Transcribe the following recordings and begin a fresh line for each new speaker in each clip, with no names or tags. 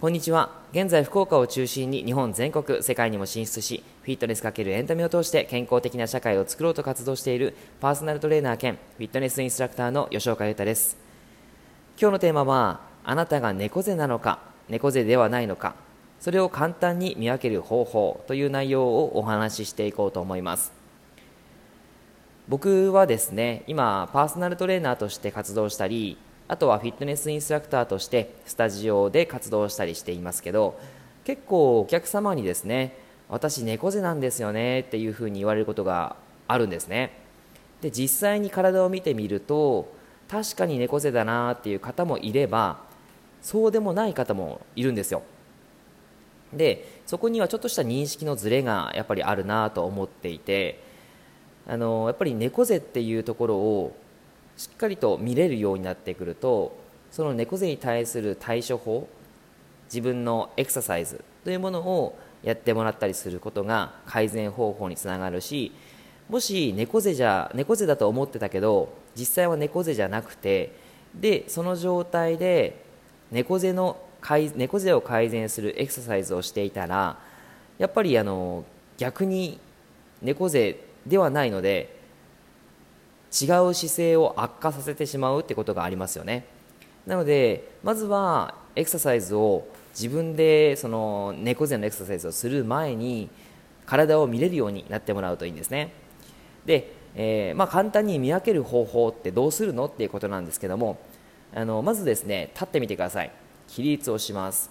こんにちは。現在福岡を中心に日本全国世界にも進出しフィットネス×エンタメを通して健康的な社会を作ろうと活動しているパーソナルトレーナー兼フィットネスインストラクターの吉岡裕太です。今日のテーマはあなたが猫背なのか猫背ではないのかそれを簡単に見分ける方法という内容をお話ししていこうと思います。僕はですね今パーソナルトレーナーとして活動したりあとはフィットネスインストラクターとしてスタジオで活動したりしていますけど結構お客様にですね私猫背なんですよねっていうふうに言われることがあるんですね。で実際に体を見てみると確かに猫背だなっていう方もいればそうでもない方もいるんですよ。でそこにはちょっとした認識のズレがやっぱりあるなと思っていてあのやっぱり猫背っていうところをしっかりと見れるようになってくるとその猫背に対する対処法自分のエクササイズというものをやってもらったりすることが改善方法につながるしもし猫背じゃ猫背だと思ってたけど実際は猫背じゃなくてでその状態で猫背の猫背を改善するエクササイズをしていたらやっぱりあの逆に猫背ではないので違う姿勢を悪化させてしまうってことがありますよね。なのでまずはエクササイズを自分でその猫背のエクササイズをする前に体を見れるようになってもらうといいんですね。で、えー、まあ、簡単に見分ける方法ってどうするのっていうことなんですけどもあのまずですね立ってみてください。起立をします。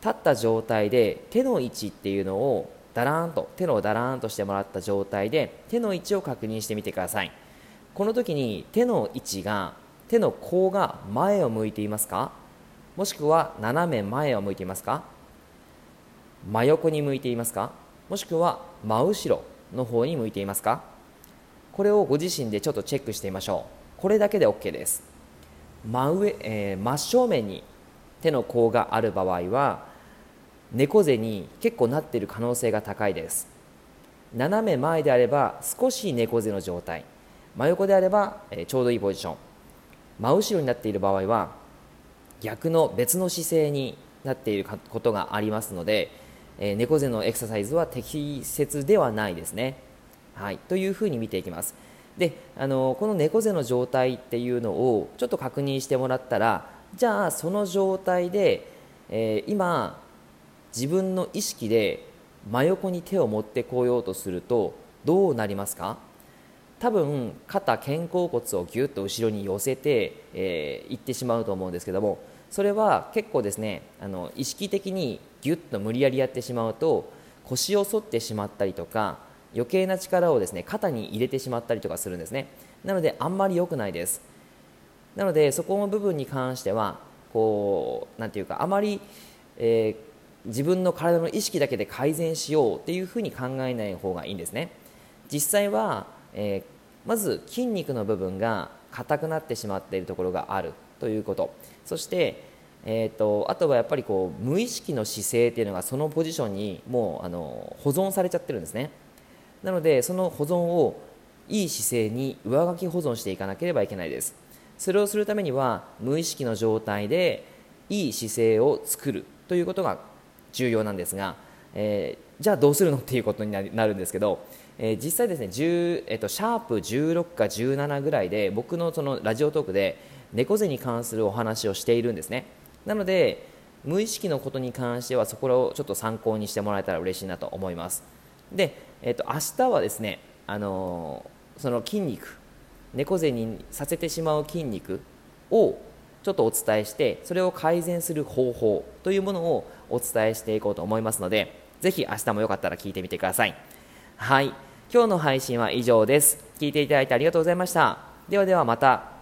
立った状態で手の位置っていうのをだらーんと手のだらーんとしてもらった状態で手の位置を確認してみてください。この時に手の位置が手の甲が前を向いていますか？もしくは斜め前を向いていますか？真横に向いていますか？もしくは真後ろの方に向いていますか？これをご自身でちょっとチェックしてみましょう。これだけで OK です。真上、えー、真正面に手の甲がある場合は猫背に結構なっている可能性が高いです。斜め前であれば少し猫背の状態。真横であれば、え、ちょうどいいポジション。真後ろになっている場合は逆の別の姿勢になっていることがありますので、え、猫背のエクササイズは適切ではないですね、はい、というふうに見ていきます。であのこの猫背の状態っていうのをちょっと確認してもらったらじゃあその状態で、えー、今自分の意識で真横に手を持ってこようとするとどうなりますか？多分肩肩甲骨をぎゅっと後ろに寄せて、えー、いってしまうと思うんですけどもそれは結構ですねあの意識的にぎゅっと無理やりやってしまうと腰を反ってしまったりとか余計な力をですね肩に入れてしまったりとかするんですね。なのであんまり良くないです。なのでそこの部分に関してはこうなんていうかあまり、えー、自分の体の意識だけで改善しようっていうふうに考えない方がいいんですね。実際はえー、まず筋肉の部分が硬くなってしまっているところがあるということ。そして、えーと、あとはやっぱりこう無意識の姿勢っていうのがそのポジションにもうあの保存されちゃってるんですね。なのでその保存をいい姿勢に上書き保存していかなければいけないです。それをするためには無意識の状態でいい姿勢を作るということが重要なんですが、えー、じゃあどうするのっていうことになるんですけどえー、実際ですね、えーと、シャープ16か17ぐらいで僕のそのラジオトークで猫背に関するお話をしているんですね。なので無意識のことに関してはそこをちょっと参考にしてもらえたら嬉しいなと思います。で、えーと、明日はですね、あのー、その筋肉猫背にさせてしまう筋肉をちょっとお伝えしてそれを改善する方法というものをお伝えしていこうと思いますのでぜひ明日もよかったら聞いてみてください。はい。今日の配信は以上です。聞いていただいてありがとうございました。ではではまた。